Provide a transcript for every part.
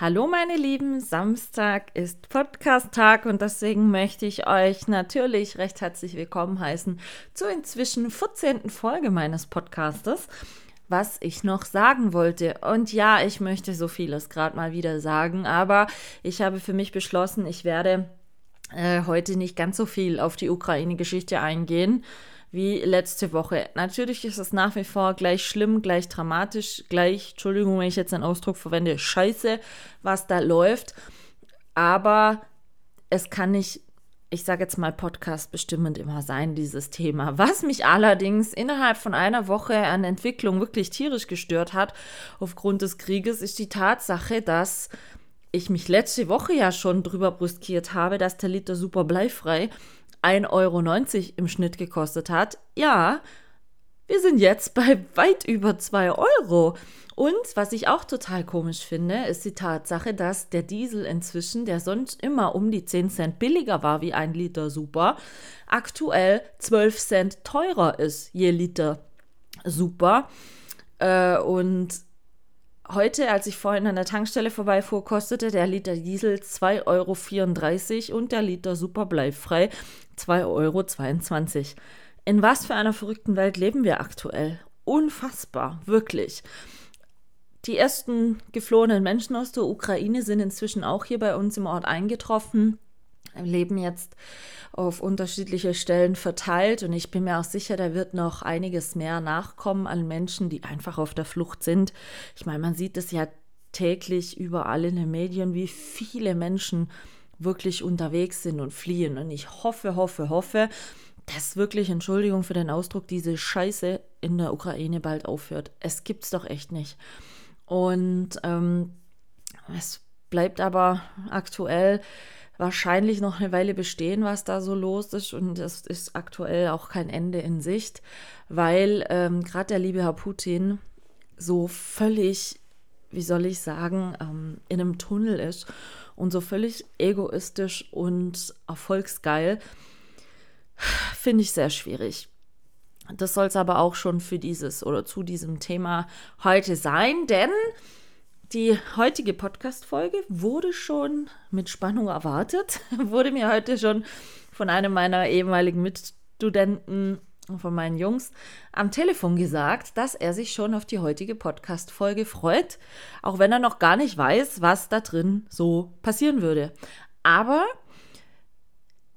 Hallo meine Lieben, Samstag ist Podcast-Tag und deswegen möchte ich euch natürlich recht herzlich willkommen heißen zur inzwischen 14. Folge meines Podcastes, was ich noch sagen wollte. Und ja, ich möchte so vieles gerade mal wieder sagen, aber ich habe für mich beschlossen, ich werde äh, heute nicht ganz so viel auf die Ukraine-Geschichte eingehen wie letzte Woche. Natürlich ist es nach wie vor gleich schlimm, gleich dramatisch, gleich, Entschuldigung, wenn ich jetzt einen Ausdruck verwende, scheiße, was da läuft. Aber es kann nicht, ich sage jetzt mal Podcast bestimmend immer sein, dieses Thema. Was mich allerdings innerhalb von einer Woche an Entwicklung wirklich tierisch gestört hat, aufgrund des Krieges, ist die Tatsache, dass ich mich letzte Woche ja schon drüber brüskiert habe, dass der Liter super bleifrei 1,90 Euro im Schnitt gekostet hat. Ja, wir sind jetzt bei weit über 2 Euro. Und was ich auch total komisch finde, ist die Tatsache, dass der Diesel inzwischen, der sonst immer um die 10 Cent billiger war wie ein Liter Super, aktuell 12 Cent teurer ist je Liter Super. Äh, und Heute, als ich vorhin an der Tankstelle vorbeifuhr, kostete der Liter Diesel 2,34 Euro und der Liter Super bleifrei 2,22 Euro. In was für einer verrückten Welt leben wir aktuell? Unfassbar, wirklich. Die ersten geflohenen Menschen aus der Ukraine sind inzwischen auch hier bei uns im Ort eingetroffen leben jetzt auf unterschiedliche Stellen verteilt und ich bin mir auch sicher, da wird noch einiges mehr nachkommen an Menschen, die einfach auf der Flucht sind. Ich meine, man sieht es ja täglich überall in den Medien, wie viele Menschen wirklich unterwegs sind und fliehen. Und ich hoffe, hoffe, hoffe, dass wirklich, Entschuldigung für den Ausdruck, diese Scheiße in der Ukraine bald aufhört. Es gibt's doch echt nicht. Und ähm, es bleibt aber aktuell wahrscheinlich noch eine Weile bestehen, was da so los ist. Und es ist aktuell auch kein Ende in Sicht, weil ähm, gerade der liebe Herr Putin so völlig, wie soll ich sagen, ähm, in einem Tunnel ist und so völlig egoistisch und erfolgsgeil, finde ich sehr schwierig. Das soll es aber auch schon für dieses oder zu diesem Thema heute sein, denn die heutige Podcast-Folge wurde schon mit Spannung erwartet, wurde mir heute schon von einem meiner ehemaligen Mitstudenten, von meinen Jungs, am Telefon gesagt, dass er sich schon auf die heutige Podcast-Folge freut, auch wenn er noch gar nicht weiß, was da drin so passieren würde. Aber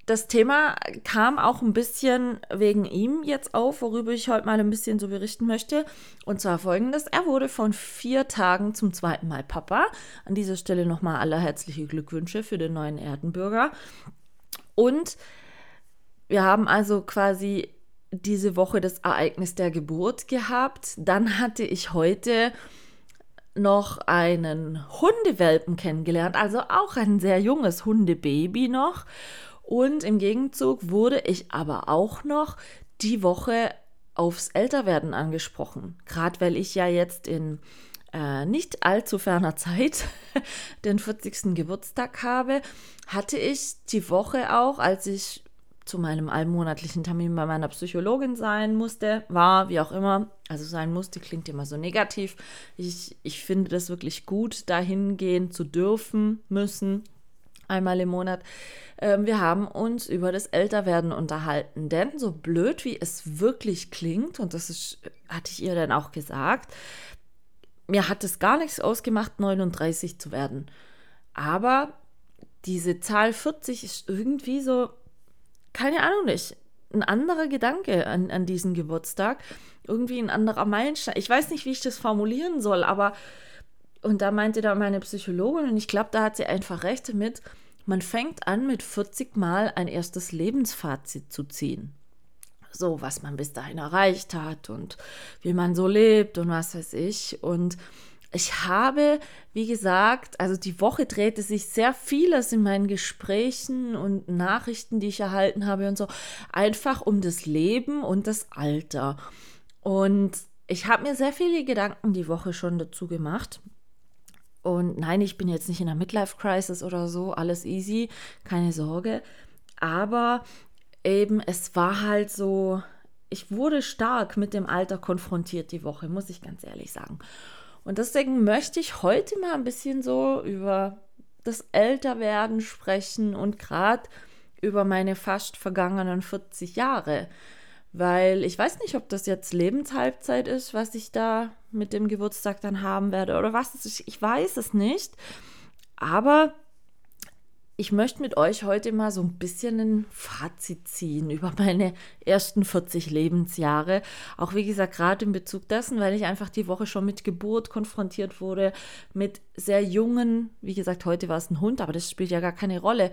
das Thema kam auch ein bisschen wegen ihm jetzt auf, worüber ich heute mal ein bisschen so berichten möchte. Und zwar folgendes: Er wurde von vier Tagen zum zweiten Mal Papa. An dieser Stelle nochmal aller herzliche Glückwünsche für den neuen Erdenbürger. Und wir haben also quasi diese Woche das Ereignis der Geburt gehabt. Dann hatte ich heute noch einen Hundewelpen kennengelernt, also auch ein sehr junges Hundebaby noch. Und im Gegenzug wurde ich aber auch noch die Woche aufs Älterwerden angesprochen. Gerade weil ich ja jetzt in äh, nicht allzu ferner Zeit den 40. Geburtstag habe, hatte ich die Woche auch, als ich zu meinem allmonatlichen Termin bei meiner Psychologin sein musste, war, wie auch immer, also sein musste, klingt immer so negativ. Ich, ich finde das wirklich gut, dahin gehen zu dürfen, müssen, einmal im Monat. Ähm, wir haben uns über das Älterwerden unterhalten. Denn so blöd wie es wirklich klingt, und das ist, hatte ich ihr dann auch gesagt, mir hat es gar nichts ausgemacht, 39 zu werden. Aber diese Zahl 40 ist irgendwie so, keine Ahnung nicht, ein anderer Gedanke an, an diesen Geburtstag. Irgendwie ein anderer Meilenstein. Ich weiß nicht, wie ich das formulieren soll, aber und da meinte dann meine Psychologin, und ich glaube, da hat sie einfach recht damit, man fängt an, mit 40 Mal ein erstes Lebensfazit zu ziehen. So, was man bis dahin erreicht hat und wie man so lebt und was weiß ich. Und ich habe, wie gesagt, also die Woche drehte sich sehr vieles in meinen Gesprächen und Nachrichten, die ich erhalten habe und so, einfach um das Leben und das Alter. Und ich habe mir sehr viele Gedanken die Woche schon dazu gemacht. Und nein, ich bin jetzt nicht in einer Midlife-Crisis oder so, alles easy, keine Sorge. Aber eben, es war halt so, ich wurde stark mit dem Alter konfrontiert die Woche, muss ich ganz ehrlich sagen. Und deswegen möchte ich heute mal ein bisschen so über das Älterwerden sprechen und gerade über meine fast vergangenen 40 Jahre weil ich weiß nicht, ob das jetzt Lebenshalbzeit ist, was ich da mit dem Geburtstag dann haben werde oder was. Ich weiß es nicht. Aber ich möchte mit euch heute mal so ein bisschen ein Fazit ziehen über meine ersten 40 Lebensjahre. Auch wie gesagt, gerade in Bezug dessen, weil ich einfach die Woche schon mit Geburt konfrontiert wurde, mit sehr jungen, wie gesagt, heute war es ein Hund, aber das spielt ja gar keine Rolle.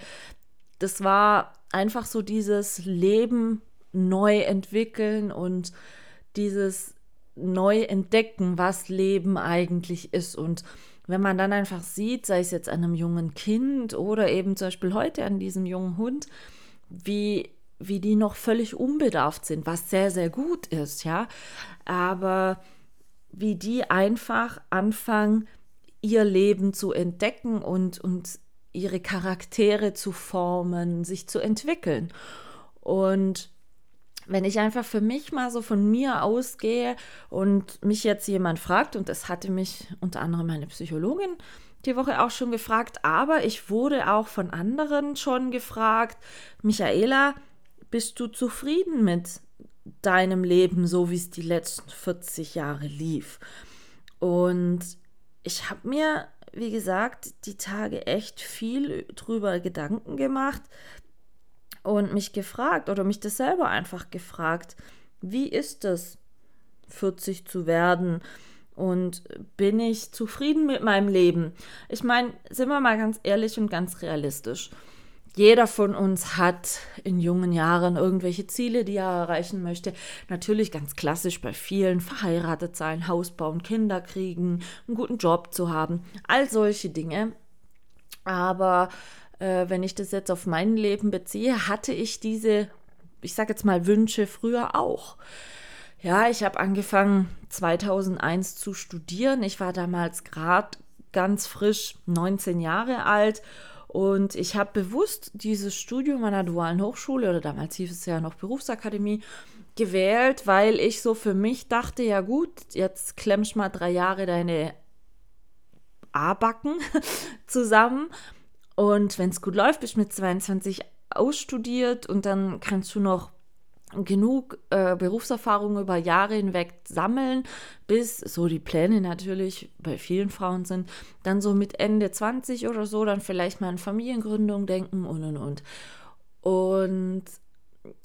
Das war einfach so dieses Leben neu entwickeln und dieses neu entdecken, was Leben eigentlich ist. Und wenn man dann einfach sieht, sei es jetzt an einem jungen Kind oder eben zum Beispiel heute an diesem jungen Hund, wie, wie die noch völlig unbedarft sind, was sehr, sehr gut ist, ja. Aber wie die einfach anfangen, ihr Leben zu entdecken und, und ihre Charaktere zu formen, sich zu entwickeln. Und wenn ich einfach für mich mal so von mir ausgehe und mich jetzt jemand fragt, und das hatte mich unter anderem meine Psychologin die Woche auch schon gefragt, aber ich wurde auch von anderen schon gefragt, Michaela, bist du zufrieden mit deinem Leben, so wie es die letzten 40 Jahre lief? Und ich habe mir, wie gesagt, die Tage echt viel drüber Gedanken gemacht, und mich gefragt oder mich das selber einfach gefragt, wie ist es, 40 zu werden? Und bin ich zufrieden mit meinem Leben? Ich meine, sind wir mal ganz ehrlich und ganz realistisch. Jeder von uns hat in jungen Jahren irgendwelche Ziele, die er erreichen möchte. Natürlich ganz klassisch bei vielen, verheiratet sein, Haus bauen, Kinder kriegen, einen guten Job zu haben, all solche Dinge. Aber äh, wenn ich das jetzt auf mein Leben beziehe, hatte ich diese, ich sage jetzt mal, Wünsche früher auch. Ja, ich habe angefangen 2001 zu studieren. Ich war damals gerade ganz frisch 19 Jahre alt und ich habe bewusst dieses Studium an der dualen Hochschule oder damals hieß es ja noch Berufsakademie gewählt, weil ich so für mich dachte, ja gut, jetzt klemmst mal drei Jahre deine A-Backen zusammen und wenn es gut läuft, bist du mit 22 ausstudiert und dann kannst du noch genug äh, Berufserfahrung über Jahre hinweg sammeln, bis so die Pläne natürlich bei vielen Frauen sind, dann so mit Ende 20 oder so, dann vielleicht mal an Familiengründung denken und und und. Und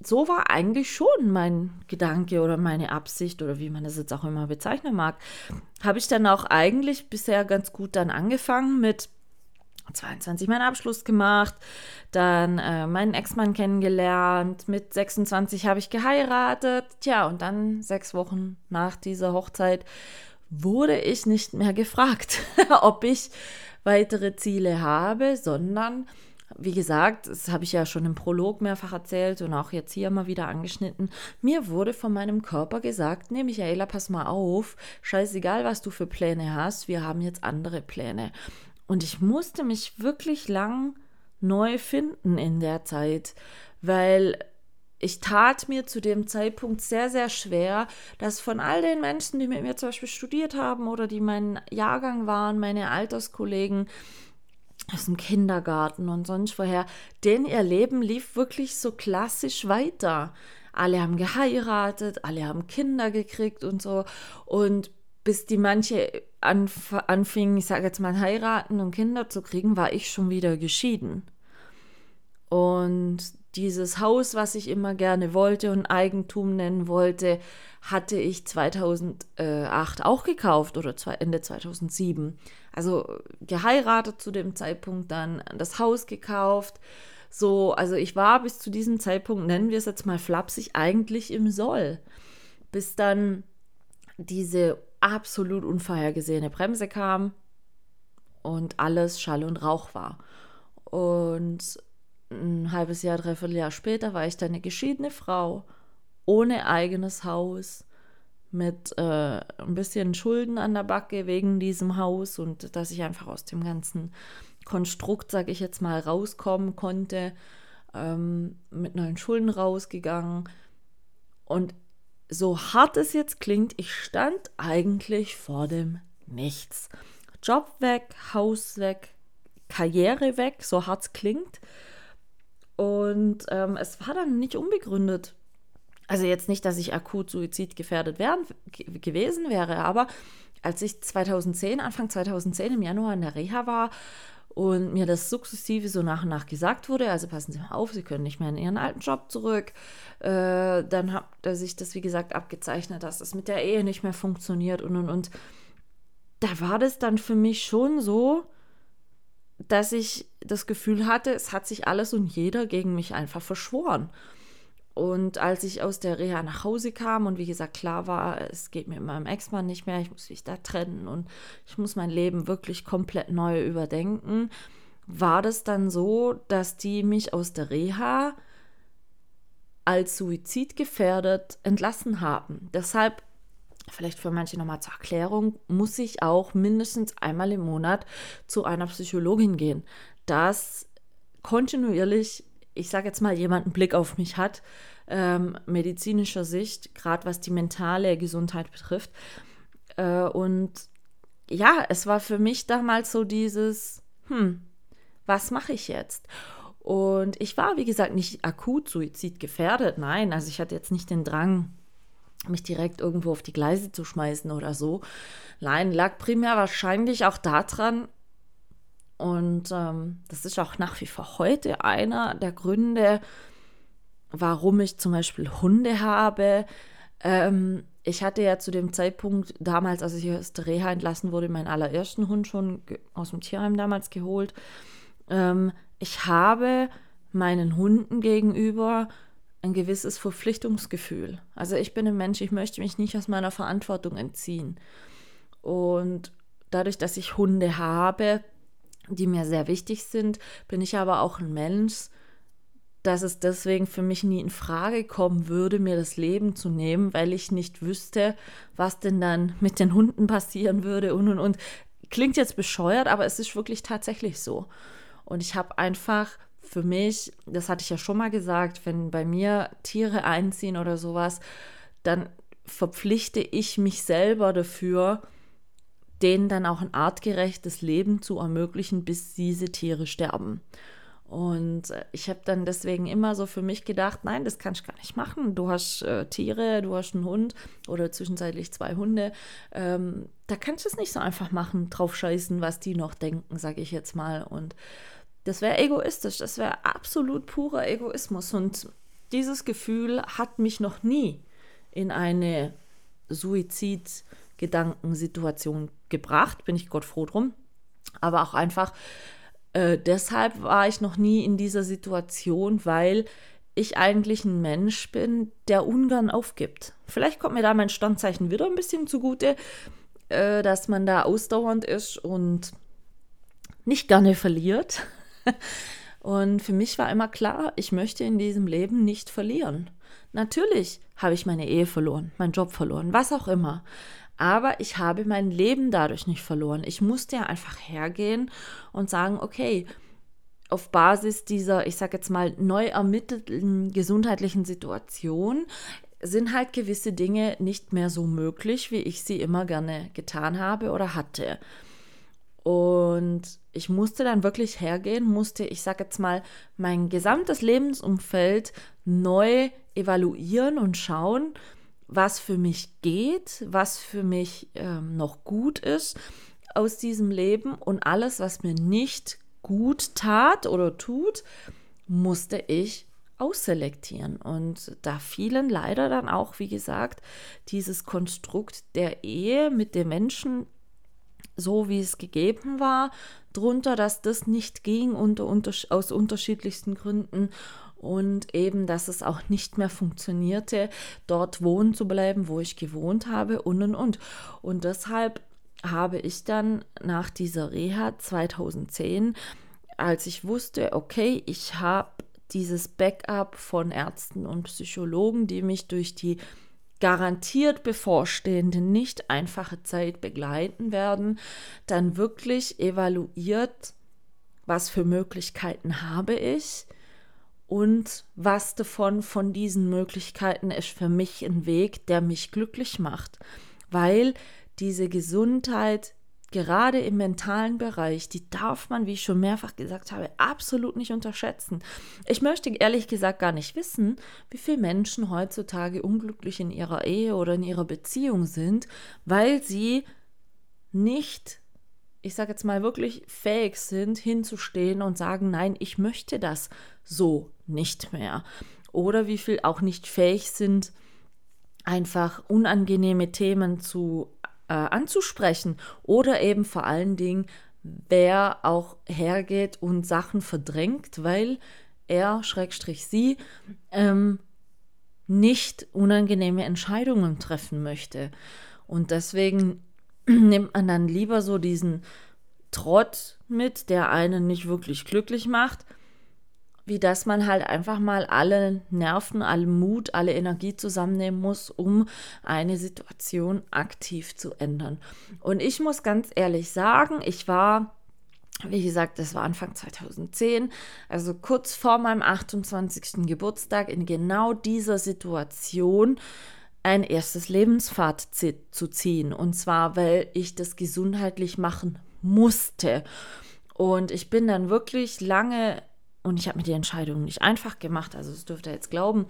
so war eigentlich schon mein Gedanke oder meine Absicht oder wie man das jetzt auch immer bezeichnen mag. Habe ich dann auch eigentlich bisher ganz gut dann angefangen mit 22 meinen Abschluss gemacht, dann äh, meinen Ex-Mann kennengelernt, mit 26 habe ich geheiratet, tja, und dann sechs Wochen nach dieser Hochzeit wurde ich nicht mehr gefragt, ob ich weitere Ziele habe, sondern wie gesagt, das habe ich ja schon im Prolog mehrfach erzählt und auch jetzt hier mal wieder angeschnitten. Mir wurde von meinem Körper gesagt: Nee, Michaela, pass mal auf, scheißegal, was du für Pläne hast, wir haben jetzt andere Pläne. Und ich musste mich wirklich lang neu finden in der Zeit, weil ich tat mir zu dem Zeitpunkt sehr, sehr schwer, dass von all den Menschen, die mit mir zum Beispiel studiert haben oder die mein Jahrgang waren, meine Alterskollegen aus dem Kindergarten und sonst woher, denn ihr Leben lief wirklich so klassisch weiter. Alle haben geheiratet, alle haben Kinder gekriegt und so. Und bis die manche anf anfingen, ich sage jetzt mal, heiraten und Kinder zu kriegen, war ich schon wieder geschieden. Und dieses Haus, was ich immer gerne wollte und Eigentum nennen wollte, hatte ich 2008 auch gekauft oder Ende 2007. Also geheiratet zu dem Zeitpunkt, dann das Haus gekauft. So, also ich war bis zu diesem Zeitpunkt, nennen wir es jetzt mal flapsig, eigentlich im Soll. Bis dann diese absolut unvorhergesehene Bremse kam und alles Schall und Rauch war. Und ein halbes Jahr, dreiviertel Jahr später war ich dann eine geschiedene Frau, ohne eigenes Haus, mit äh, ein bisschen Schulden an der Backe wegen diesem Haus und dass ich einfach aus dem ganzen Konstrukt, sage ich jetzt mal, rauskommen konnte, ähm, mit neuen Schulden rausgegangen. Und so hart es jetzt klingt, ich stand eigentlich vor dem Nichts. Job weg, Haus weg, Karriere weg, so hart es klingt. Und ähm, es war dann nicht unbegründet. Also jetzt nicht, dass ich akut suizidgefährdet wären, gewesen wäre, aber als ich 2010, Anfang 2010 im Januar in der Reha war und mir das sukzessive so nach und nach gesagt wurde, also passen Sie mal auf, Sie können nicht mehr in Ihren alten Job zurück, äh, dann hat sich das, wie gesagt, abgezeichnet, dass das mit der Ehe nicht mehr funktioniert und und und. Da war das dann für mich schon so, dass ich das Gefühl hatte, es hat sich alles und jeder gegen mich einfach verschworen. Und als ich aus der Reha nach Hause kam und wie gesagt klar war, es geht mir mit meinem Ex-Mann nicht mehr, ich muss mich da trennen und ich muss mein Leben wirklich komplett neu überdenken, war das dann so, dass die mich aus der Reha als suizidgefährdet entlassen haben. Deshalb, vielleicht für manche nochmal zur Erklärung, muss ich auch mindestens einmal im Monat zu einer Psychologin gehen, dass kontinuierlich ich sage jetzt mal, jemand einen Blick auf mich hat, ähm, medizinischer Sicht, gerade was die mentale Gesundheit betrifft. Äh, und ja, es war für mich damals so dieses, hm, was mache ich jetzt? Und ich war, wie gesagt, nicht akut suizidgefährdet, nein, also ich hatte jetzt nicht den Drang, mich direkt irgendwo auf die Gleise zu schmeißen oder so. Nein, lag primär wahrscheinlich auch daran, und ähm, das ist auch nach wie vor heute einer der Gründe, warum ich zum Beispiel Hunde habe. Ähm, ich hatte ja zu dem Zeitpunkt damals, als ich aus der Reha entlassen wurde, meinen allerersten Hund schon aus dem Tierheim damals geholt. Ähm, ich habe meinen Hunden gegenüber ein gewisses Verpflichtungsgefühl. Also ich bin ein Mensch, ich möchte mich nicht aus meiner Verantwortung entziehen. Und dadurch, dass ich Hunde habe, die mir sehr wichtig sind, bin ich aber auch ein Mensch, dass es deswegen für mich nie in Frage kommen würde, mir das Leben zu nehmen, weil ich nicht wüsste, was denn dann mit den Hunden passieren würde und und und. Klingt jetzt bescheuert, aber es ist wirklich tatsächlich so. Und ich habe einfach für mich, das hatte ich ja schon mal gesagt, wenn bei mir Tiere einziehen oder sowas, dann verpflichte ich mich selber dafür, denen dann auch ein artgerechtes Leben zu ermöglichen, bis diese Tiere sterben. Und äh, ich habe dann deswegen immer so für mich gedacht, nein, das kannst du gar nicht machen. Du hast äh, Tiere, du hast einen Hund oder zwischenzeitlich zwei Hunde. Ähm, da kannst du es nicht so einfach machen, drauf scheißen, was die noch denken, sage ich jetzt mal. Und das wäre egoistisch, das wäre absolut purer Egoismus. Und dieses Gefühl hat mich noch nie in eine Suizid- Gedankensituation gebracht, bin ich Gott froh drum. Aber auch einfach äh, deshalb war ich noch nie in dieser Situation, weil ich eigentlich ein Mensch bin, der ungern aufgibt. Vielleicht kommt mir da mein Standzeichen wieder ein bisschen zugute, äh, dass man da ausdauernd ist und nicht gerne verliert. Und für mich war immer klar, ich möchte in diesem Leben nicht verlieren. Natürlich habe ich meine Ehe verloren, meinen Job verloren, was auch immer. Aber ich habe mein Leben dadurch nicht verloren. Ich musste ja einfach hergehen und sagen, okay, auf Basis dieser, ich sage jetzt mal, neu ermittelten gesundheitlichen Situation sind halt gewisse Dinge nicht mehr so möglich, wie ich sie immer gerne getan habe oder hatte. Und ich musste dann wirklich hergehen, musste, ich sage jetzt mal, mein gesamtes Lebensumfeld neu evaluieren und schauen, was für mich geht, was für mich ähm, noch gut ist aus diesem Leben und alles, was mir nicht gut tat oder tut, musste ich ausselektieren. Und da fielen leider dann auch, wie gesagt, dieses Konstrukt der Ehe mit dem Menschen, so wie es gegeben war, drunter, dass das nicht ging unter, unter, aus unterschiedlichsten Gründen und eben, dass es auch nicht mehr funktionierte, dort wohnen zu bleiben, wo ich gewohnt habe und und und. Und deshalb habe ich dann nach dieser Reha 2010, als ich wusste, okay, ich habe dieses Backup von Ärzten und Psychologen, die mich durch die garantiert bevorstehende, nicht einfache Zeit begleiten werden, dann wirklich evaluiert, was für Möglichkeiten habe ich und was davon von diesen Möglichkeiten ist für mich ein Weg, der mich glücklich macht, weil diese Gesundheit gerade im mentalen Bereich, die darf man, wie ich schon mehrfach gesagt habe, absolut nicht unterschätzen. Ich möchte ehrlich gesagt gar nicht wissen, wie viele Menschen heutzutage unglücklich in ihrer Ehe oder in ihrer Beziehung sind, weil sie nicht, ich sage jetzt mal wirklich fähig sind, hinzustehen und sagen, nein, ich möchte das so nicht mehr. Oder wie viel auch nicht fähig sind, einfach unangenehme Themen zu äh, anzusprechen oder eben vor allen Dingen, wer auch hergeht und Sachen verdrängt, weil er, Schrägstrich sie, ähm, nicht unangenehme Entscheidungen treffen möchte. Und deswegen nimmt man dann lieber so diesen Trott mit, der einen nicht wirklich glücklich macht, wie dass man halt einfach mal alle Nerven, alle Mut, alle Energie zusammennehmen muss, um eine Situation aktiv zu ändern. Und ich muss ganz ehrlich sagen, ich war wie gesagt, das war Anfang 2010, also kurz vor meinem 28. Geburtstag, in genau dieser Situation ein erstes Lebensfazit zu ziehen. Und zwar, weil ich das gesundheitlich machen musste. Und ich bin dann wirklich lange und ich habe mir die Entscheidung nicht einfach gemacht, also das dürft ihr jetzt glauben.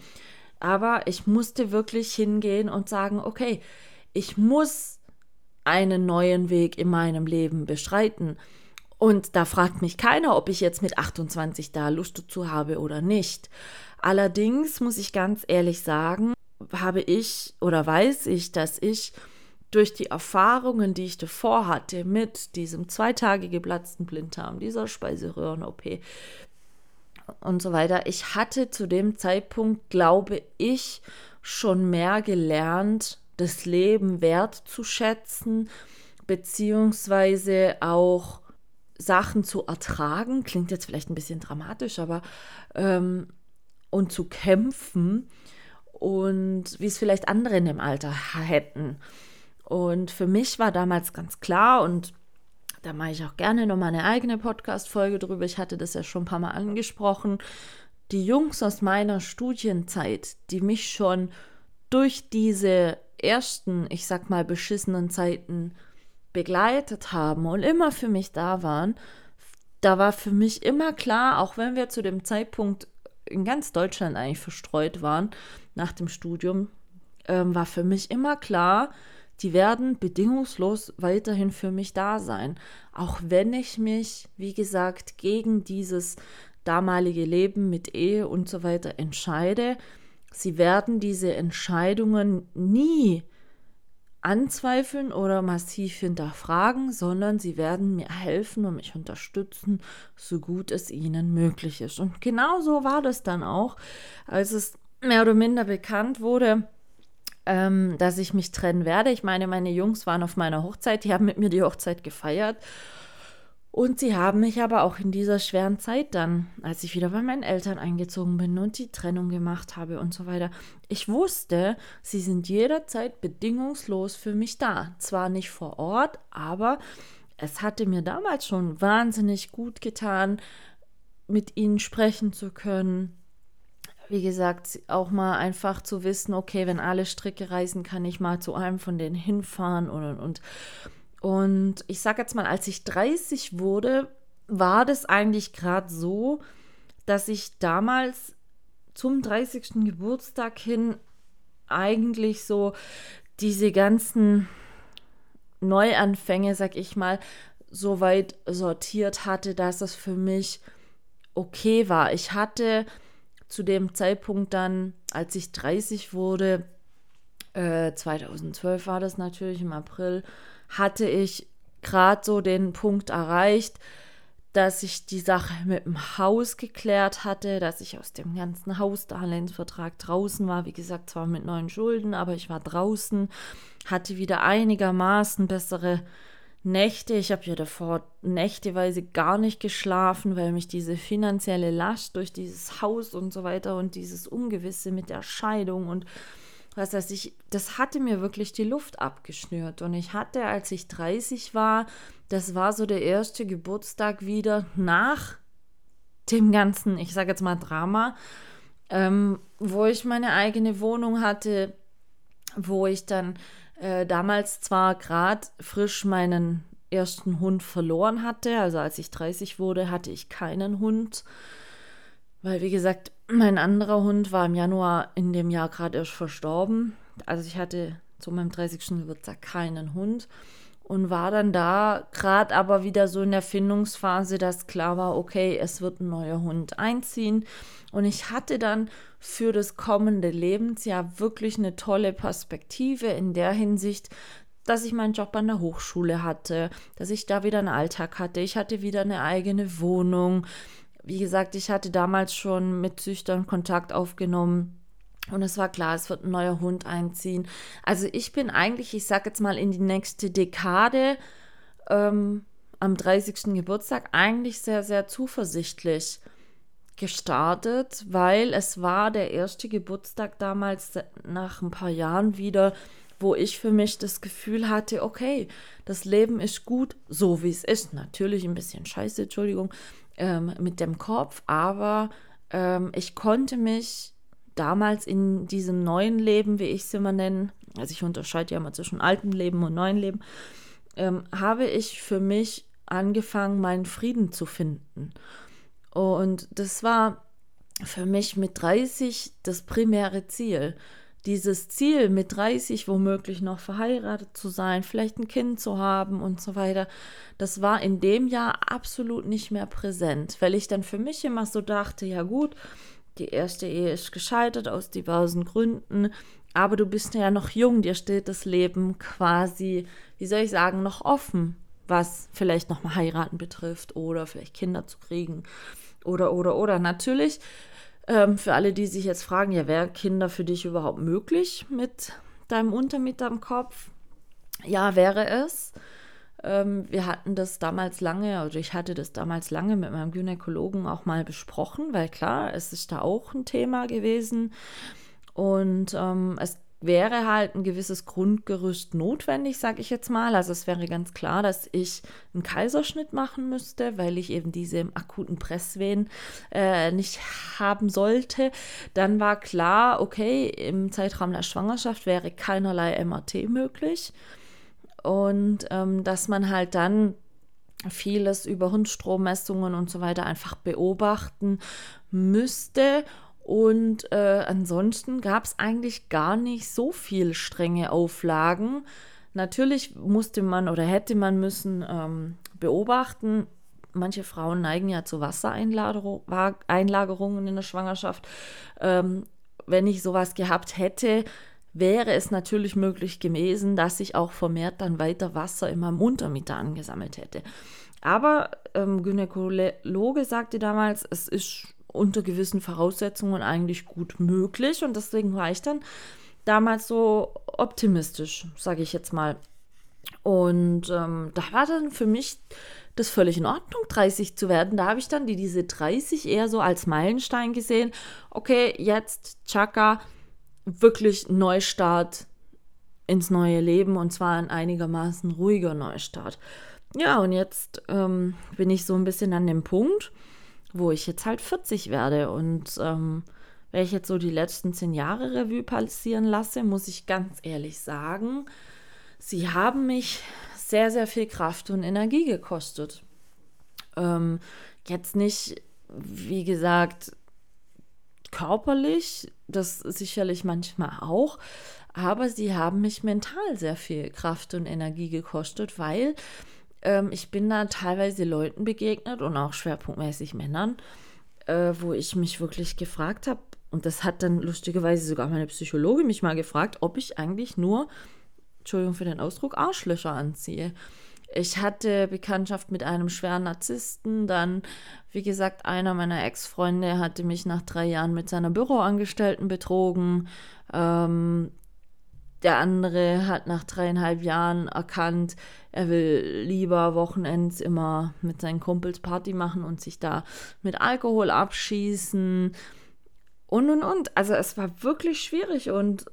Aber ich musste wirklich hingehen und sagen, okay, ich muss einen neuen Weg in meinem Leben beschreiten. Und da fragt mich keiner, ob ich jetzt mit 28 da Lust dazu habe oder nicht. Allerdings muss ich ganz ehrlich sagen, habe ich oder weiß ich, dass ich durch die Erfahrungen, die ich davor hatte mit diesem zwei Tage geplatzten Blinddarm, dieser Speiseröhren-OP, und so weiter. Ich hatte zu dem Zeitpunkt, glaube ich, schon mehr gelernt, das Leben wertzuschätzen, beziehungsweise auch Sachen zu ertragen. Klingt jetzt vielleicht ein bisschen dramatisch, aber ähm, und zu kämpfen und wie es vielleicht andere in dem Alter hätten. Und für mich war damals ganz klar und da mache ich auch gerne nochmal eine eigene Podcast-Folge drüber. Ich hatte das ja schon ein paar Mal angesprochen. Die Jungs aus meiner Studienzeit, die mich schon durch diese ersten, ich sag mal, beschissenen Zeiten begleitet haben und immer für mich da waren, da war für mich immer klar, auch wenn wir zu dem Zeitpunkt in ganz Deutschland eigentlich verstreut waren nach dem Studium, ähm, war für mich immer klar, die werden bedingungslos weiterhin für mich da sein. Auch wenn ich mich, wie gesagt, gegen dieses damalige Leben mit Ehe und so weiter entscheide, sie werden diese Entscheidungen nie anzweifeln oder massiv hinterfragen, sondern sie werden mir helfen und mich unterstützen, so gut es ihnen möglich ist. Und genau so war das dann auch, als es mehr oder minder bekannt wurde, ähm, dass ich mich trennen werde. Ich meine, meine Jungs waren auf meiner Hochzeit, die haben mit mir die Hochzeit gefeiert. Und sie haben mich aber auch in dieser schweren Zeit dann, als ich wieder bei meinen Eltern eingezogen bin und die Trennung gemacht habe und so weiter, ich wusste, sie sind jederzeit bedingungslos für mich da. Zwar nicht vor Ort, aber es hatte mir damals schon wahnsinnig gut getan, mit ihnen sprechen zu können, wie gesagt, auch mal einfach zu wissen, okay, wenn alle Stricke reisen, kann ich mal zu einem von denen hinfahren und und und. Und ich sage jetzt mal, als ich 30 wurde, war das eigentlich gerade so, dass ich damals zum 30. Geburtstag hin eigentlich so diese ganzen Neuanfänge, sag ich mal, so weit sortiert hatte, dass es für mich okay war. Ich hatte zu dem Zeitpunkt dann, als ich 30 wurde, äh, 2012 war das natürlich im April, hatte ich gerade so den Punkt erreicht, dass ich die Sache mit dem Haus geklärt hatte, dass ich aus dem ganzen Hausdarlehensvertrag draußen war. Wie gesagt, zwar mit neuen Schulden, aber ich war draußen, hatte wieder einigermaßen bessere Nächte, ich habe ja davor nächteweise gar nicht geschlafen, weil mich diese finanzielle Last durch dieses Haus und so weiter und dieses Ungewisse mit der Scheidung und was weiß ich, das hatte mir wirklich die Luft abgeschnürt. Und ich hatte, als ich 30 war, das war so der erste Geburtstag wieder nach dem ganzen, ich sage jetzt mal Drama, ähm, wo ich meine eigene Wohnung hatte, wo ich dann äh, damals zwar gerade frisch meinen ersten Hund verloren hatte, also als ich 30 wurde, hatte ich keinen Hund, weil wie gesagt, mein anderer Hund war im Januar in dem Jahr gerade erst verstorben. Also ich hatte zu meinem 30. Geburtstag keinen Hund und war dann da gerade aber wieder so in der Findungsphase, dass klar war, okay, es wird ein neuer Hund einziehen. Und ich hatte dann für das kommende Lebensjahr wirklich eine tolle Perspektive in der Hinsicht, dass ich meinen Job an der Hochschule hatte, dass ich da wieder einen Alltag hatte. Ich hatte wieder eine eigene Wohnung. Wie gesagt, ich hatte damals schon mit Züchtern Kontakt aufgenommen und es war klar, es wird ein neuer Hund einziehen. Also ich bin eigentlich, ich sage jetzt mal, in die nächste Dekade ähm, am 30. Geburtstag eigentlich sehr, sehr zuversichtlich gestartet, weil es war der erste Geburtstag damals nach ein paar Jahren wieder, wo ich für mich das Gefühl hatte, okay, das Leben ist gut, so wie es ist. Natürlich ein bisschen scheiße, Entschuldigung, ähm, mit dem Kopf, aber ähm, ich konnte mich damals in diesem neuen Leben, wie ich es immer nenne, also ich unterscheide ja mal zwischen altem Leben und neuen Leben, ähm, habe ich für mich angefangen, meinen Frieden zu finden. Und das war für mich mit 30 das primäre Ziel. Dieses Ziel, mit 30 womöglich noch verheiratet zu sein, vielleicht ein Kind zu haben und so weiter, das war in dem Jahr absolut nicht mehr präsent, weil ich dann für mich immer so dachte, ja gut, die erste Ehe ist gescheitert aus diversen Gründen, aber du bist ja noch jung, dir steht das Leben quasi, wie soll ich sagen, noch offen, was vielleicht nochmal heiraten betrifft oder vielleicht Kinder zu kriegen oder, oder, oder. Natürlich, ähm, für alle, die sich jetzt fragen, ja, wäre Kinder für dich überhaupt möglich mit deinem Untermieter im Kopf? Ja, wäre es. Ähm, wir hatten das damals lange, oder ich hatte das damals lange mit meinem Gynäkologen auch mal besprochen, weil klar, es ist da auch ein Thema gewesen. Und ähm, es wäre halt ein gewisses Grundgerüst notwendig, sage ich jetzt mal. Also es wäre ganz klar, dass ich einen Kaiserschnitt machen müsste, weil ich eben diese akuten Presswehen äh, nicht haben sollte. Dann war klar, okay, im Zeitraum der Schwangerschaft wäre keinerlei MRT möglich und ähm, dass man halt dann vieles über Hirnstrommessungen und so weiter einfach beobachten müsste. Und äh, ansonsten gab es eigentlich gar nicht so viel strenge Auflagen. Natürlich musste man oder hätte man müssen ähm, beobachten, manche Frauen neigen ja zu Wassereinlagerungen in der Schwangerschaft. Ähm, wenn ich sowas gehabt hätte, wäre es natürlich möglich gewesen, dass ich auch vermehrt dann weiter Wasser in meinem Untermieter angesammelt hätte. Aber ähm, Gynäkologe sagte damals, es ist unter gewissen Voraussetzungen eigentlich gut möglich und deswegen war ich dann damals so optimistisch, sage ich jetzt mal. Und ähm, da war dann für mich das völlig in Ordnung, 30 zu werden. Da habe ich dann die, diese 30 eher so als Meilenstein gesehen. Okay, jetzt Chaka, wirklich Neustart ins neue Leben und zwar ein einigermaßen ruhiger Neustart. Ja, und jetzt ähm, bin ich so ein bisschen an dem Punkt, wo ich jetzt halt 40 werde. Und ähm, wenn ich jetzt so die letzten zehn Jahre Revue passieren lasse, muss ich ganz ehrlich sagen, sie haben mich sehr, sehr viel Kraft und Energie gekostet. Ähm, jetzt nicht, wie gesagt, körperlich, das sicherlich manchmal auch, aber sie haben mich mental sehr viel Kraft und Energie gekostet, weil ähm, ich bin da teilweise Leuten begegnet und auch schwerpunktmäßig Männern, äh, wo ich mich wirklich gefragt habe, und das hat dann lustigerweise sogar meine Psychologe mich mal gefragt, ob ich eigentlich nur, Entschuldigung für den Ausdruck, Arschlöcher anziehe. Ich hatte Bekanntschaft mit einem schweren Narzissten. Dann, wie gesagt, einer meiner Ex-Freunde hatte mich nach drei Jahren mit seiner Büroangestellten betrogen. Ähm, der andere hat nach dreieinhalb Jahren erkannt, er will lieber Wochenends immer mit seinen Kumpels Party machen und sich da mit Alkohol abschießen. Und und und. Also es war wirklich schwierig und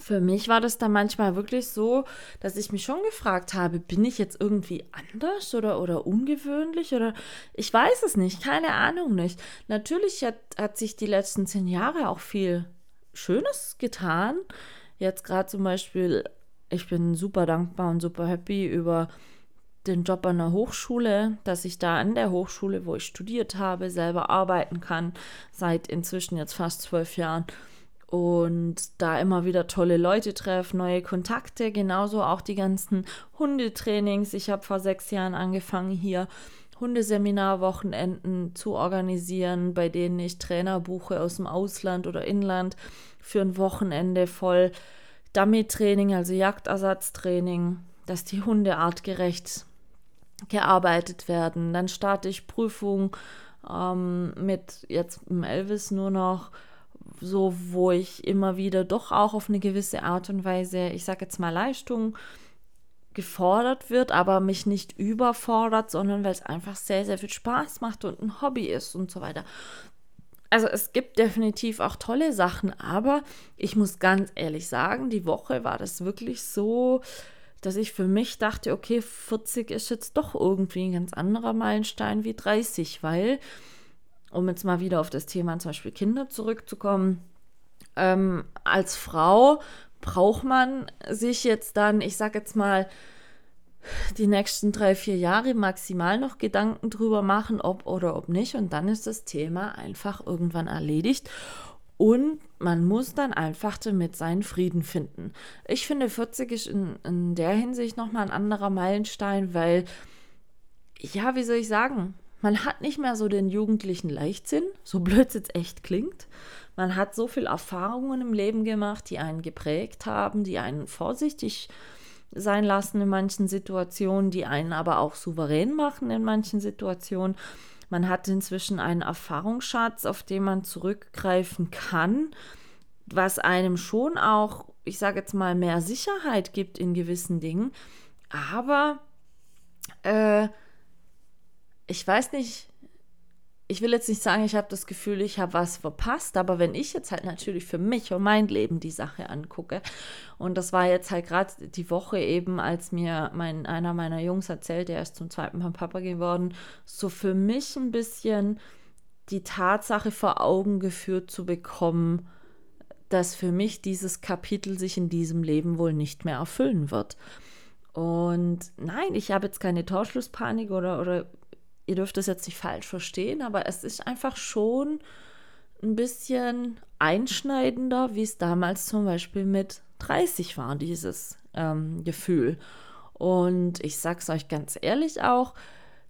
für mich war das dann manchmal wirklich so, dass ich mich schon gefragt habe, bin ich jetzt irgendwie anders oder, oder ungewöhnlich oder ich weiß es nicht, keine Ahnung nicht. Natürlich hat, hat sich die letzten zehn Jahre auch viel Schönes getan. Jetzt gerade zum Beispiel, ich bin super dankbar und super happy über den Job an der Hochschule, dass ich da an der Hochschule, wo ich studiert habe, selber arbeiten kann, seit inzwischen jetzt fast zwölf Jahren und da immer wieder tolle Leute treffe, neue Kontakte, genauso auch die ganzen Hundetrainings. Ich habe vor sechs Jahren angefangen, hier Hundeseminarwochenenden zu organisieren, bei denen ich Trainer buche aus dem Ausland oder Inland für ein Wochenende voll Dummy-Training, also Jagdersatztraining, dass die Hunde artgerecht gearbeitet werden. Dann starte ich Prüfung ähm, mit jetzt im Elvis nur noch so, wo ich immer wieder doch auch auf eine gewisse Art und Weise, ich sage jetzt mal Leistung gefordert wird, aber mich nicht überfordert, sondern weil es einfach sehr, sehr viel Spaß macht und ein Hobby ist und so weiter. Also es gibt definitiv auch tolle Sachen, aber ich muss ganz ehrlich sagen, die Woche war das wirklich so, dass ich für mich dachte, okay, 40 ist jetzt doch irgendwie ein ganz anderer Meilenstein wie 30, weil um jetzt mal wieder auf das Thema zum Beispiel Kinder zurückzukommen, ähm, als Frau braucht man sich jetzt dann, ich sag jetzt mal, die nächsten drei, vier Jahre maximal noch Gedanken drüber machen, ob oder ob nicht. Und dann ist das Thema einfach irgendwann erledigt. Und man muss dann einfach damit seinen Frieden finden. Ich finde, 40 ist in, in der Hinsicht nochmal ein anderer Meilenstein, weil, ja, wie soll ich sagen, man hat nicht mehr so den jugendlichen Leichtsinn, so blöd es jetzt echt klingt. Man hat so viel Erfahrungen im Leben gemacht, die einen geprägt haben, die einen vorsichtig sein lassen in manchen Situationen, die einen aber auch souverän machen in manchen Situationen. Man hat inzwischen einen Erfahrungsschatz, auf den man zurückgreifen kann, was einem schon auch, ich sage jetzt mal, mehr Sicherheit gibt in gewissen Dingen. Aber äh, ich weiß nicht, ich will jetzt nicht sagen, ich habe das Gefühl, ich habe was verpasst, aber wenn ich jetzt halt natürlich für mich und mein Leben die Sache angucke, und das war jetzt halt gerade die Woche eben, als mir mein, einer meiner Jungs erzählt, der ist zum zweiten Mal Papa geworden, so für mich ein bisschen die Tatsache vor Augen geführt zu bekommen, dass für mich dieses Kapitel sich in diesem Leben wohl nicht mehr erfüllen wird. Und nein, ich habe jetzt keine Torschlusspanik oder, oder ihr dürft es jetzt nicht falsch verstehen, aber es ist einfach schon ein bisschen einschneidender, wie es damals zum Beispiel mit 30 war, dieses ähm, Gefühl. Und ich sag's euch ganz ehrlich auch,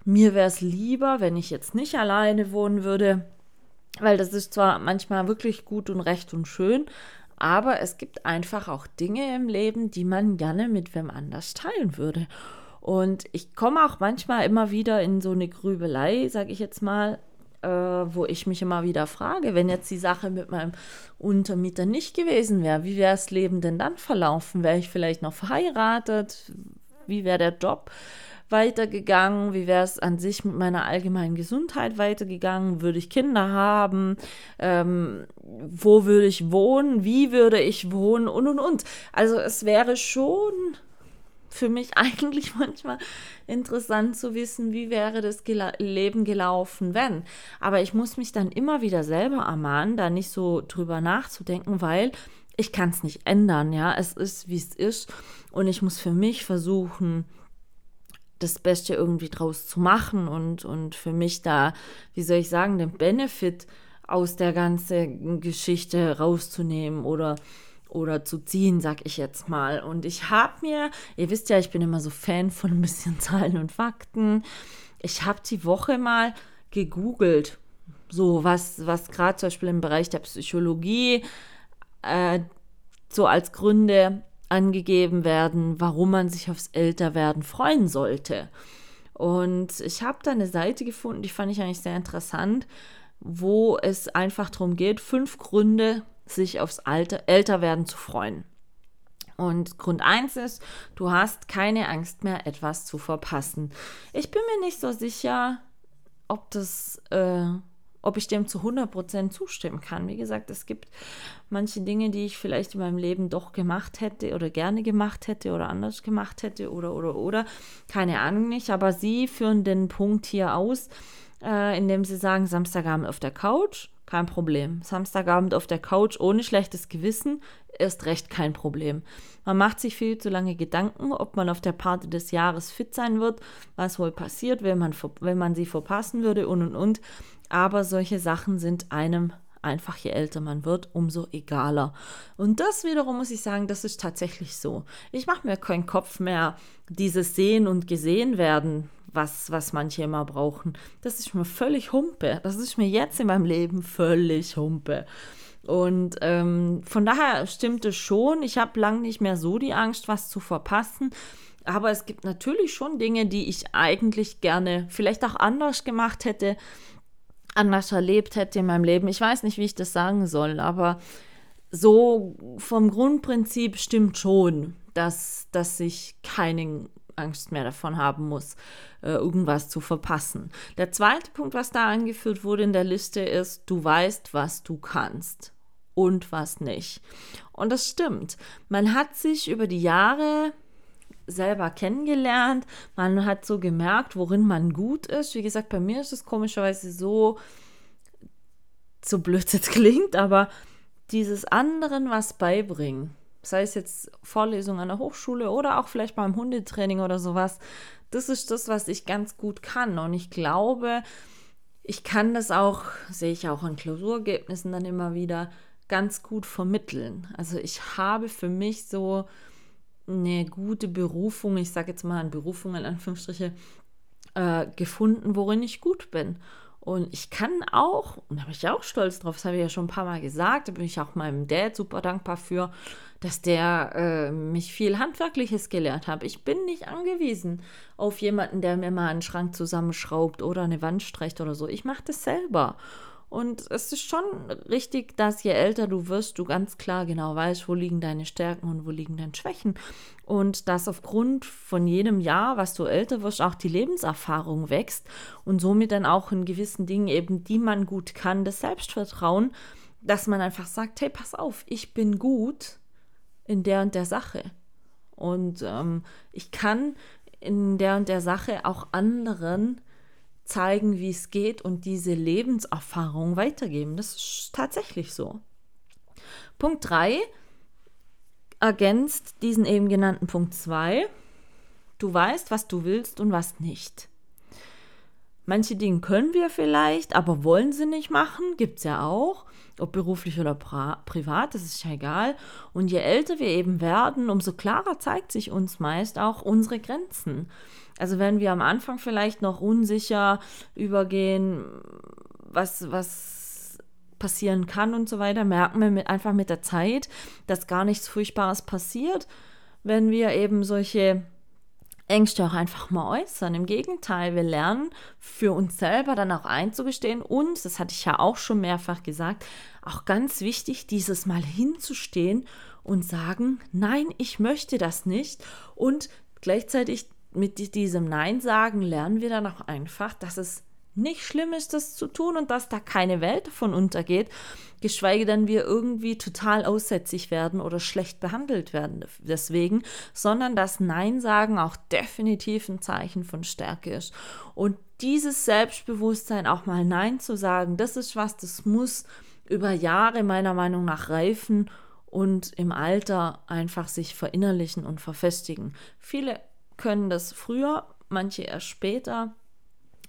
mir wäre es lieber, wenn ich jetzt nicht alleine wohnen würde, weil das ist zwar manchmal wirklich gut und recht und schön, aber es gibt einfach auch Dinge im Leben, die man gerne mit wem anders teilen würde. Und ich komme auch manchmal immer wieder in so eine Grübelei, sage ich jetzt mal, äh, wo ich mich immer wieder frage, wenn jetzt die Sache mit meinem Untermieter nicht gewesen wäre, wie wäre das Leben denn dann verlaufen? Wäre ich vielleicht noch verheiratet? Wie wäre der Job weitergegangen? Wie wäre es an sich mit meiner allgemeinen Gesundheit weitergegangen? Würde ich Kinder haben? Ähm, wo würde ich wohnen? Wie würde ich wohnen? Und, und, und. Also es wäre schon für mich eigentlich manchmal interessant zu wissen, wie wäre das Gela Leben gelaufen, wenn. Aber ich muss mich dann immer wieder selber ermahnen, da nicht so drüber nachzudenken, weil ich kann es nicht ändern, ja. Es ist, wie es ist. Und ich muss für mich versuchen, das Beste irgendwie draus zu machen und, und für mich da, wie soll ich sagen, den Benefit aus der ganzen Geschichte rauszunehmen oder oder zu ziehen, sag ich jetzt mal. Und ich habe mir, ihr wisst ja, ich bin immer so Fan von ein bisschen Zahlen und Fakten. Ich habe die Woche mal gegoogelt, so was, was gerade zum Beispiel im Bereich der Psychologie äh, so als Gründe angegeben werden, warum man sich aufs Älterwerden freuen sollte. Und ich habe da eine Seite gefunden, die fand ich eigentlich sehr interessant, wo es einfach darum geht, fünf Gründe, sich aufs Alter, Älterwerden zu freuen. Und Grund 1 ist, du hast keine Angst mehr, etwas zu verpassen. Ich bin mir nicht so sicher, ob das äh, ob ich dem zu 100% zustimmen kann. Wie gesagt, es gibt manche Dinge, die ich vielleicht in meinem Leben doch gemacht hätte oder gerne gemacht hätte oder anders gemacht hätte oder, oder, oder. Keine Ahnung nicht, aber sie führen den Punkt hier aus, äh, indem sie sagen, Samstagabend auf der Couch, kein Problem. Samstagabend auf der Couch ohne schlechtes Gewissen, erst recht kein Problem. Man macht sich viel zu lange Gedanken, ob man auf der Party des Jahres fit sein wird, was wohl passiert, wenn man, wenn man sie verpassen würde und und und. Aber solche Sachen sind einem einfach, je älter man wird, umso egaler. Und das wiederum muss ich sagen, das ist tatsächlich so. Ich mache mir keinen Kopf mehr, dieses Sehen und Gesehen werden, was, was manche immer brauchen. Das ist mir völlig Humpe. Das ist mir jetzt in meinem Leben völlig Humpe. Und ähm, von daher stimmt es schon. Ich habe lange nicht mehr so die Angst, was zu verpassen. Aber es gibt natürlich schon Dinge, die ich eigentlich gerne vielleicht auch anders gemacht hätte, anders erlebt hätte in meinem Leben. Ich weiß nicht, wie ich das sagen soll, aber so vom Grundprinzip stimmt schon, dass, dass ich keine Angst mehr davon haben muss, äh, irgendwas zu verpassen. Der zweite Punkt, was da angeführt wurde in der Liste, ist, du weißt, was du kannst und was nicht. Und das stimmt. Man hat sich über die Jahre selber kennengelernt. Man hat so gemerkt, worin man gut ist. Wie gesagt, bei mir ist es komischerweise so, so blöd es klingt, aber dieses anderen was beibringen, sei es jetzt Vorlesung an der Hochschule oder auch vielleicht beim Hundetraining oder sowas, das ist das, was ich ganz gut kann. Und ich glaube, ich kann das auch, sehe ich auch in Klausurergebnissen dann immer wieder, ganz gut vermitteln. Also ich habe für mich so eine gute Berufung, ich sage jetzt mal eine Berufung in Anführungsstriche, äh, gefunden, worin ich gut bin. Und ich kann auch, und da bin ich auch stolz drauf, das habe ich ja schon ein paar Mal gesagt, da bin ich auch meinem Dad super dankbar für, dass der äh, mich viel Handwerkliches gelehrt hat. Ich bin nicht angewiesen auf jemanden, der mir mal einen Schrank zusammenschraubt oder eine Wand streicht oder so. Ich mache das selber. Und es ist schon richtig, dass je älter du wirst, du ganz klar genau weißt, wo liegen deine Stärken und wo liegen deine Schwächen. Und dass aufgrund von jedem Jahr, was du älter wirst, auch die Lebenserfahrung wächst und somit dann auch in gewissen Dingen eben, die man gut kann, das Selbstvertrauen, dass man einfach sagt, hey, pass auf, ich bin gut in der und der Sache. Und ähm, ich kann in der und der Sache auch anderen zeigen, wie es geht und diese Lebenserfahrung weitergeben. Das ist tatsächlich so. Punkt 3 ergänzt diesen eben genannten Punkt 2. Du weißt, was du willst und was nicht. Manche Dinge können wir vielleicht, aber wollen sie nicht machen, gibt es ja auch. Ob beruflich oder privat, das ist ja egal. Und je älter wir eben werden, umso klarer zeigt sich uns meist auch unsere Grenzen. Also wenn wir am Anfang vielleicht noch unsicher übergehen, was, was passieren kann und so weiter, merken wir mit, einfach mit der Zeit, dass gar nichts Furchtbares passiert, wenn wir eben solche Ängste auch einfach mal äußern. Im Gegenteil, wir lernen für uns selber dann auch einzugestehen und, das hatte ich ja auch schon mehrfach gesagt, auch ganz wichtig, dieses Mal hinzustehen und sagen, nein, ich möchte das nicht und gleichzeitig mit diesem Nein sagen lernen wir dann auch einfach, dass es nicht schlimm ist, das zu tun und dass da keine Welt davon untergeht, geschweige denn wir irgendwie total aussätzig werden oder schlecht behandelt werden deswegen, sondern dass Nein sagen auch definitiv ein Zeichen von Stärke ist. Und dieses Selbstbewusstsein auch mal Nein zu sagen, das ist was, das muss über Jahre meiner Meinung nach reifen und im Alter einfach sich verinnerlichen und verfestigen. Viele können das früher, manche erst später.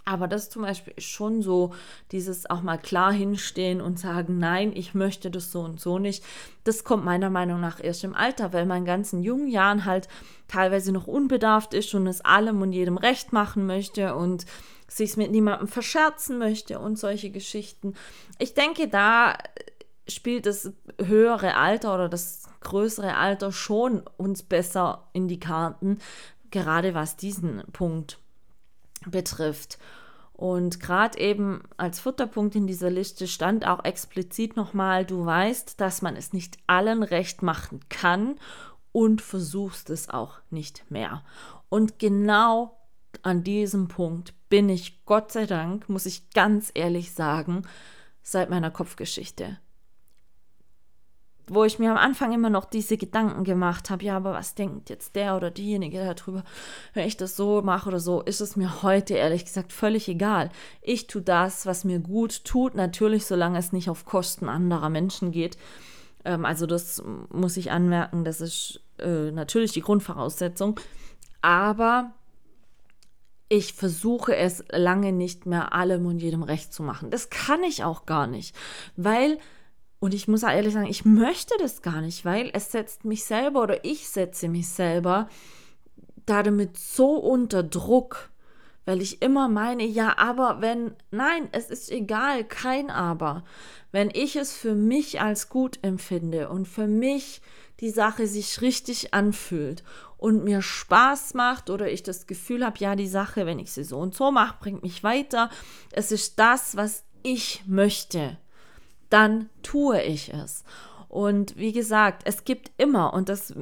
Aber das zum Beispiel ist schon so, dieses auch mal klar hinstehen und sagen, nein, ich möchte das so und so nicht. Das kommt meiner Meinung nach erst im Alter, weil man in ganzen jungen Jahren halt teilweise noch unbedarft ist und es allem und jedem recht machen möchte und sich mit niemandem verscherzen möchte und solche Geschichten. Ich denke, da spielt das höhere Alter oder das größere Alter schon uns besser in die Karten, gerade was diesen Punkt betrifft. Und gerade eben als Futterpunkt in dieser Liste stand auch explizit nochmal, du weißt, dass man es nicht allen recht machen kann und versuchst es auch nicht mehr. Und genau an diesem Punkt bin ich, Gott sei Dank, muss ich ganz ehrlich sagen, seit meiner Kopfgeschichte wo ich mir am Anfang immer noch diese Gedanken gemacht habe, ja, aber was denkt jetzt der oder diejenige darüber, wenn ich das so mache oder so, ist es mir heute ehrlich gesagt völlig egal. Ich tue das, was mir gut tut, natürlich, solange es nicht auf Kosten anderer Menschen geht. Ähm, also das muss ich anmerken, das ist äh, natürlich die Grundvoraussetzung. Aber ich versuche es lange nicht mehr allem und jedem recht zu machen. Das kann ich auch gar nicht, weil und ich muss ehrlich sagen, ich möchte das gar nicht, weil es setzt mich selber oder ich setze mich selber damit so unter Druck, weil ich immer meine, ja, aber wenn, nein, es ist egal, kein aber. Wenn ich es für mich als gut empfinde und für mich die Sache sich richtig anfühlt und mir Spaß macht oder ich das Gefühl habe, ja, die Sache, wenn ich sie so und so mache, bringt mich weiter. Es ist das, was ich möchte dann tue ich es. Und wie gesagt, es gibt immer, und das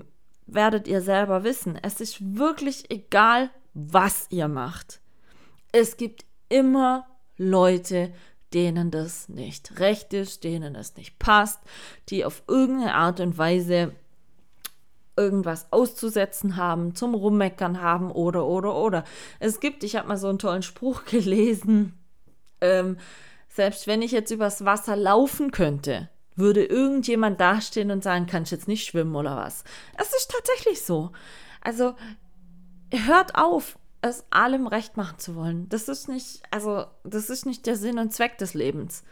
werdet ihr selber wissen, es ist wirklich egal, was ihr macht. Es gibt immer Leute, denen das nicht recht ist, denen es nicht passt, die auf irgendeine Art und Weise irgendwas auszusetzen haben, zum Rummeckern haben oder, oder, oder. Es gibt, ich habe mal so einen tollen Spruch gelesen, ähm, selbst wenn ich jetzt übers Wasser laufen könnte, würde irgendjemand dastehen und sagen, kann ich jetzt nicht schwimmen oder was. Es ist tatsächlich so. Also hört auf, es allem recht machen zu wollen. Das ist nicht, also das ist nicht der Sinn und Zweck des Lebens.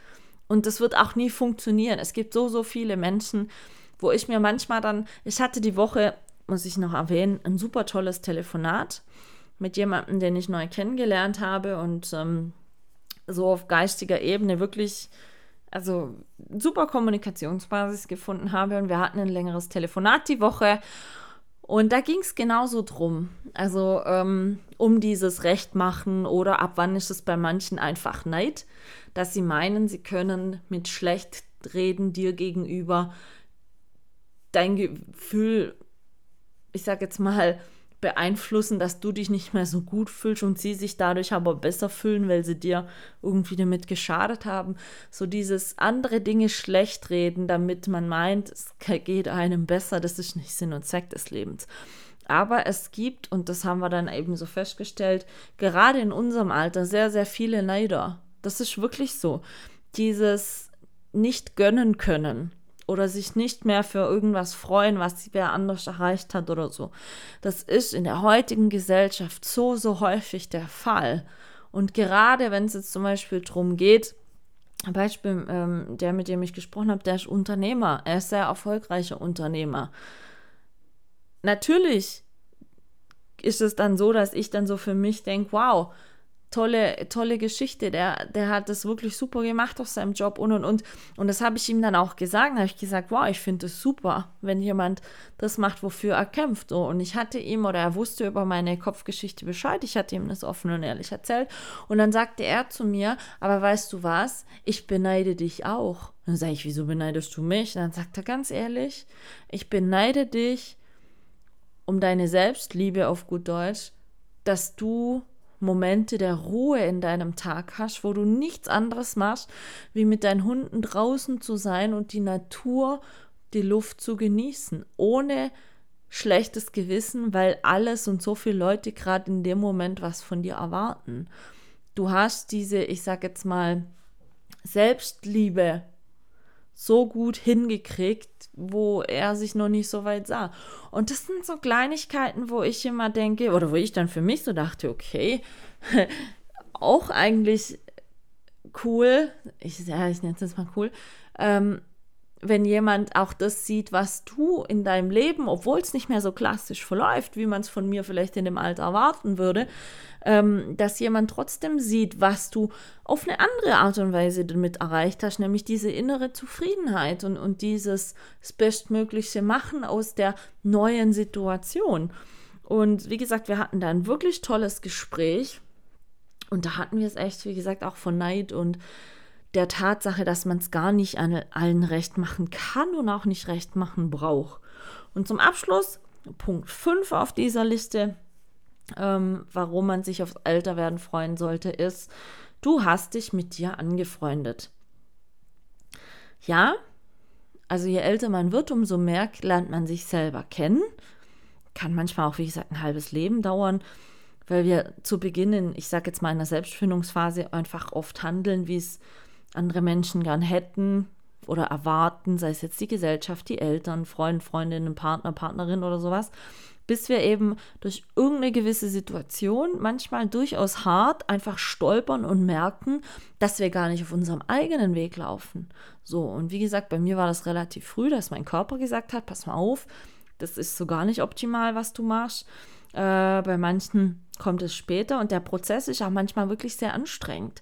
Und das wird auch nie funktionieren. Es gibt so, so viele Menschen, wo ich mir manchmal dann, ich hatte die Woche, muss ich noch erwähnen, ein super tolles Telefonat mit jemandem, den ich neu kennengelernt habe und ähm, so auf geistiger Ebene wirklich, also super Kommunikationsbasis gefunden habe und wir hatten ein längeres Telefonat die Woche und da ging es genauso drum. Also ähm, um dieses Recht machen oder ab wann ist es bei manchen einfach Neid, dass sie meinen, sie können mit schlecht reden dir gegenüber dein Gefühl, ich sag jetzt mal, beeinflussen, dass du dich nicht mehr so gut fühlst und sie sich dadurch aber besser fühlen, weil sie dir irgendwie damit geschadet haben. So dieses andere Dinge schlecht reden, damit man meint, es geht einem besser, das ist nicht Sinn und Zweck des Lebens. Aber es gibt, und das haben wir dann eben so festgestellt, gerade in unserem Alter sehr, sehr viele Neider. Das ist wirklich so. Dieses nicht gönnen können oder sich nicht mehr für irgendwas freuen, was wer anders erreicht hat oder so. Das ist in der heutigen Gesellschaft so, so häufig der Fall. Und gerade wenn es jetzt zum Beispiel darum geht, Beispiel, ähm, der, mit dem ich gesprochen habe, der ist Unternehmer. Er ist sehr erfolgreicher Unternehmer. Natürlich ist es dann so, dass ich dann so für mich denke, wow, tolle, tolle Geschichte. Der, der hat das wirklich super gemacht auf seinem Job und und und. Und das habe ich ihm dann auch gesagt. Da habe ich gesagt, wow, ich finde es super, wenn jemand das macht, wofür er kämpft. Und ich hatte ihm oder er wusste über meine Kopfgeschichte Bescheid. Ich hatte ihm das offen und ehrlich erzählt. Und dann sagte er zu mir, aber weißt du was? Ich beneide dich auch. dann sage ich, wieso beneidest du mich? Und dann sagt er ganz ehrlich, ich beneide dich um deine Selbstliebe auf gut Deutsch, dass du Momente der Ruhe in deinem Tag hast, wo du nichts anderes machst, wie mit deinen Hunden draußen zu sein und die Natur, die Luft zu genießen, ohne schlechtes Gewissen, weil alles und so viele Leute gerade in dem Moment was von dir erwarten. Du hast diese, ich sag jetzt mal, Selbstliebe so gut hingekriegt, wo er sich noch nicht so weit sah. Und das sind so Kleinigkeiten, wo ich immer denke, oder wo ich dann für mich so dachte, okay, auch eigentlich cool, ich, ja, ich nenne es jetzt mal cool, ähm, wenn jemand auch das sieht, was du in deinem Leben, obwohl es nicht mehr so klassisch verläuft, wie man es von mir vielleicht in dem Alter erwarten würde, ähm, dass jemand trotzdem sieht, was du auf eine andere Art und Weise damit erreicht hast, nämlich diese innere Zufriedenheit und, und dieses Bestmögliche machen aus der neuen Situation. Und wie gesagt, wir hatten da ein wirklich tolles Gespräch und da hatten wir es echt, wie gesagt, auch von Neid und der Tatsache, dass man es gar nicht an allen recht machen kann und auch nicht recht machen braucht. Und zum Abschluss, Punkt 5 auf dieser Liste, ähm, warum man sich aufs Älterwerden freuen sollte, ist, du hast dich mit dir angefreundet. Ja, also je älter man wird, umso mehr lernt man sich selber kennen. Kann manchmal auch, wie gesagt, ein halbes Leben dauern, weil wir zu Beginn, in, ich sage jetzt mal in der Selbstfindungsphase, einfach oft handeln, wie es andere Menschen gern hätten oder erwarten, sei es jetzt die Gesellschaft, die Eltern, Freund, Freundinnen, Partner, Partnerin oder sowas bis wir eben durch irgendeine gewisse Situation, manchmal durchaus hart, einfach stolpern und merken, dass wir gar nicht auf unserem eigenen Weg laufen. So, und wie gesagt, bei mir war das relativ früh, dass mein Körper gesagt hat, pass mal auf, das ist so gar nicht optimal, was du machst. Äh, bei manchen kommt es später und der Prozess ist auch manchmal wirklich sehr anstrengend.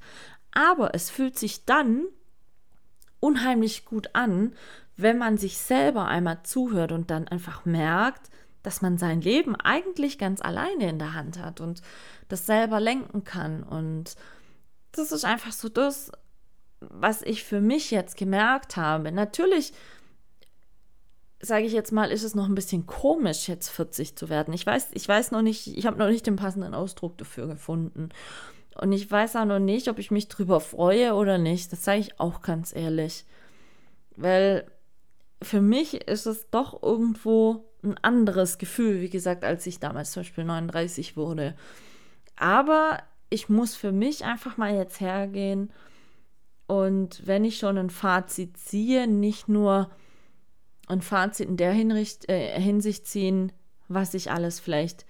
Aber es fühlt sich dann unheimlich gut an, wenn man sich selber einmal zuhört und dann einfach merkt, dass man sein Leben eigentlich ganz alleine in der Hand hat und das selber lenken kann. Und das ist einfach so das, was ich für mich jetzt gemerkt habe. Natürlich, sage ich jetzt mal, ist es noch ein bisschen komisch, jetzt 40 zu werden. Ich weiß, ich weiß noch nicht, ich habe noch nicht den passenden Ausdruck dafür gefunden. Und ich weiß auch noch nicht, ob ich mich drüber freue oder nicht. Das sage ich auch ganz ehrlich. Weil für mich ist es doch irgendwo ein anderes Gefühl, wie gesagt, als ich damals zum Beispiel 39 wurde. Aber ich muss für mich einfach mal jetzt hergehen und wenn ich schon ein Fazit ziehe, nicht nur ein Fazit in der Hinricht, äh, Hinsicht ziehen, was ich alles vielleicht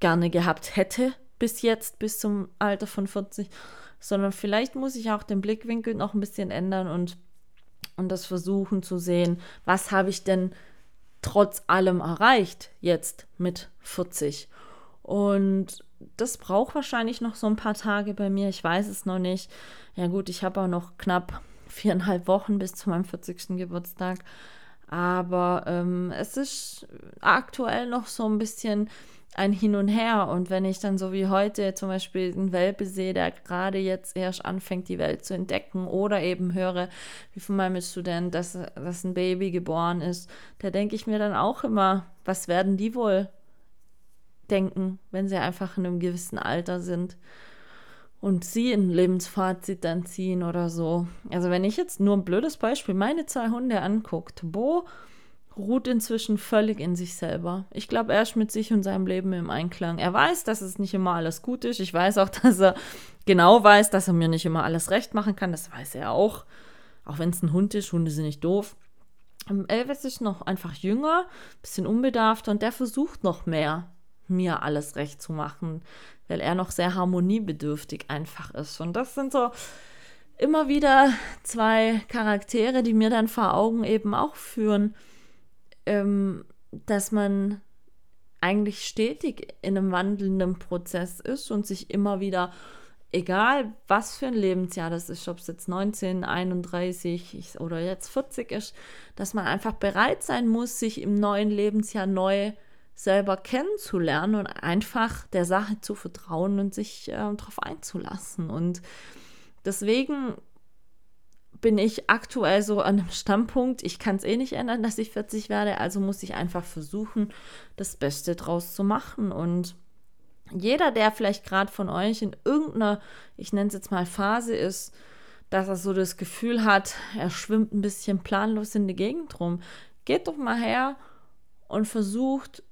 gerne gehabt hätte bis jetzt, bis zum Alter von 40, sondern vielleicht muss ich auch den Blickwinkel noch ein bisschen ändern und, und das versuchen zu sehen, was habe ich denn trotz allem erreicht, jetzt mit 40. Und das braucht wahrscheinlich noch so ein paar Tage bei mir. Ich weiß es noch nicht. Ja gut, ich habe auch noch knapp viereinhalb Wochen bis zu meinem 40. Geburtstag. Aber ähm, es ist aktuell noch so ein bisschen ein Hin und Her. Und wenn ich dann so wie heute zum Beispiel einen Welpe sehe, der gerade jetzt erst anfängt, die Welt zu entdecken, oder eben höre, wie von meinem Student, dass, dass ein Baby geboren ist, da denke ich mir dann auch immer, was werden die wohl denken, wenn sie einfach in einem gewissen Alter sind und sie ein Lebensfazit dann ziehen oder so. Also wenn ich jetzt nur ein blödes Beispiel meine zwei Hunde anguckt, Bo ruht inzwischen völlig in sich selber. Ich glaube, er ist mit sich und seinem Leben im Einklang. Er weiß, dass es nicht immer alles gut ist. Ich weiß auch, dass er genau weiß, dass er mir nicht immer alles recht machen kann. Das weiß er auch. Auch wenn es ein Hund ist. Hunde sind nicht doof. Ähm, Elvis ist noch einfach jünger, bisschen unbedarfter und der versucht noch mehr, mir alles recht zu machen, weil er noch sehr harmoniebedürftig einfach ist. Und das sind so immer wieder zwei Charaktere, die mir dann vor Augen eben auch führen, ähm, dass man eigentlich stetig in einem wandelnden Prozess ist und sich immer wieder, egal was für ein Lebensjahr das ist, ob es jetzt 19, 31 oder jetzt 40 ist, dass man einfach bereit sein muss, sich im neuen Lebensjahr neu selber kennenzulernen und einfach der Sache zu vertrauen und sich äh, darauf einzulassen. Und deswegen bin ich aktuell so an einem Standpunkt, ich kann es eh nicht ändern, dass ich 40 werde, also muss ich einfach versuchen, das Beste draus zu machen. Und jeder, der vielleicht gerade von euch in irgendeiner, ich nenne es jetzt mal Phase ist, dass er so das Gefühl hat, er schwimmt ein bisschen planlos in die Gegend rum, geht doch mal her und versucht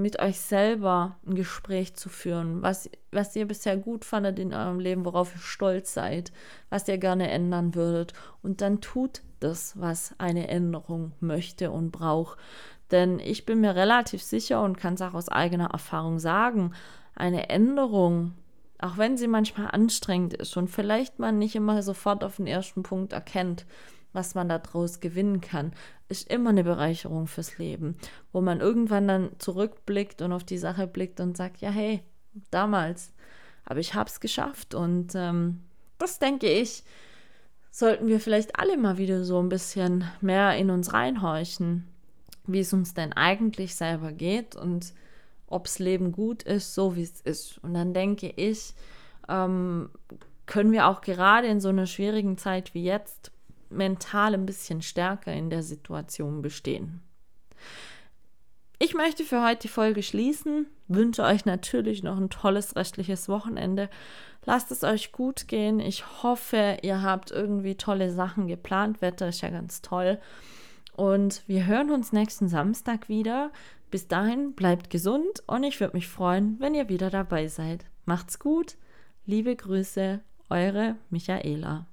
mit euch selber ein Gespräch zu führen, was, was ihr bisher gut fandet in eurem Leben, worauf ihr stolz seid, was ihr gerne ändern würdet. Und dann tut das, was eine Änderung möchte und braucht. Denn ich bin mir relativ sicher und kann es auch aus eigener Erfahrung sagen, eine Änderung, auch wenn sie manchmal anstrengend ist und vielleicht man nicht immer sofort auf den ersten Punkt erkennt, was man daraus gewinnen kann, ist immer eine Bereicherung fürs Leben, wo man irgendwann dann zurückblickt und auf die Sache blickt und sagt, ja, hey, damals, aber ich habe es geschafft und ähm, das denke ich, sollten wir vielleicht alle mal wieder so ein bisschen mehr in uns reinhorchen, wie es uns denn eigentlich selber geht und ob's Leben gut ist, so wie es ist. Und dann denke ich, ähm, können wir auch gerade in so einer schwierigen Zeit wie jetzt mental ein bisschen stärker in der Situation bestehen. Ich möchte für heute die Folge schließen, wünsche euch natürlich noch ein tolles restliches Wochenende. Lasst es euch gut gehen. Ich hoffe, ihr habt irgendwie tolle Sachen geplant. Wetter ist ja ganz toll. Und wir hören uns nächsten Samstag wieder. Bis dahin bleibt gesund und ich würde mich freuen, wenn ihr wieder dabei seid. Macht's gut. Liebe Grüße, eure Michaela.